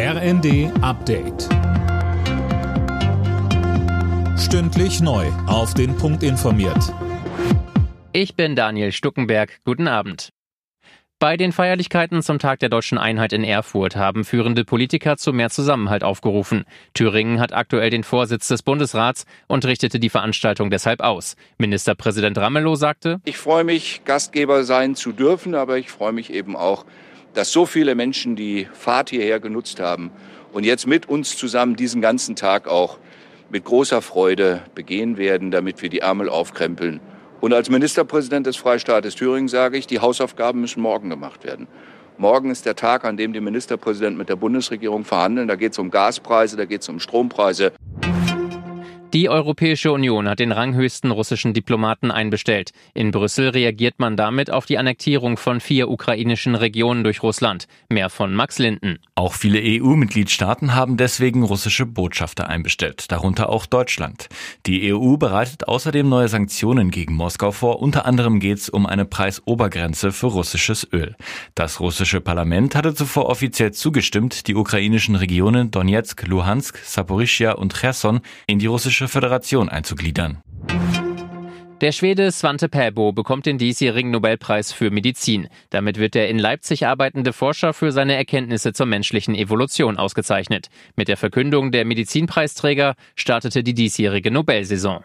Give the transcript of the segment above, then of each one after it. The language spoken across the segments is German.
RND Update. Stündlich neu. Auf den Punkt informiert. Ich bin Daniel Stuckenberg. Guten Abend. Bei den Feierlichkeiten zum Tag der deutschen Einheit in Erfurt haben führende Politiker zu mehr Zusammenhalt aufgerufen. Thüringen hat aktuell den Vorsitz des Bundesrats und richtete die Veranstaltung deshalb aus. Ministerpräsident Ramelow sagte, Ich freue mich, Gastgeber sein zu dürfen, aber ich freue mich eben auch, dass so viele Menschen die Fahrt hierher genutzt haben und jetzt mit uns zusammen diesen ganzen Tag auch mit großer Freude begehen werden, damit wir die Ärmel aufkrempeln. Und als Ministerpräsident des Freistaates Thüringen sage ich, die Hausaufgaben müssen morgen gemacht werden. Morgen ist der Tag, an dem die Ministerpräsidenten mit der Bundesregierung verhandeln. Da geht es um Gaspreise, da geht es um Strompreise. Die Europäische Union hat den ranghöchsten russischen Diplomaten einbestellt. In Brüssel reagiert man damit auf die Annektierung von vier ukrainischen Regionen durch Russland. Mehr von Max Linden. Auch viele EU-Mitgliedstaaten haben deswegen russische Botschafter einbestellt, darunter auch Deutschland. Die EU bereitet außerdem neue Sanktionen gegen Moskau vor. Unter anderem geht es um eine Preisobergrenze für russisches Öl. Das russische Parlament hatte zuvor offiziell zugestimmt, die ukrainischen Regionen Donetsk, Luhansk, Saporischia und Cherson in die russische Föderation einzugliedern. Der Schwede Svante Pääbo bekommt den diesjährigen Nobelpreis für Medizin. Damit wird der in Leipzig arbeitende Forscher für seine Erkenntnisse zur menschlichen Evolution ausgezeichnet. Mit der Verkündung der Medizinpreisträger startete die diesjährige Nobelsaison.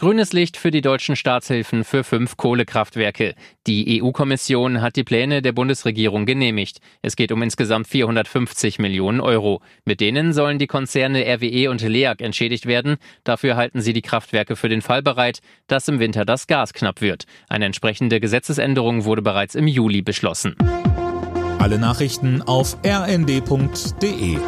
Grünes Licht für die deutschen Staatshilfen für fünf Kohlekraftwerke. Die EU-Kommission hat die Pläne der Bundesregierung genehmigt. Es geht um insgesamt 450 Millionen Euro. Mit denen sollen die Konzerne RWE und LEAG entschädigt werden. Dafür halten sie die Kraftwerke für den Fall bereit, dass im Winter das Gas knapp wird. Eine entsprechende Gesetzesänderung wurde bereits im Juli beschlossen. Alle Nachrichten auf rnd.de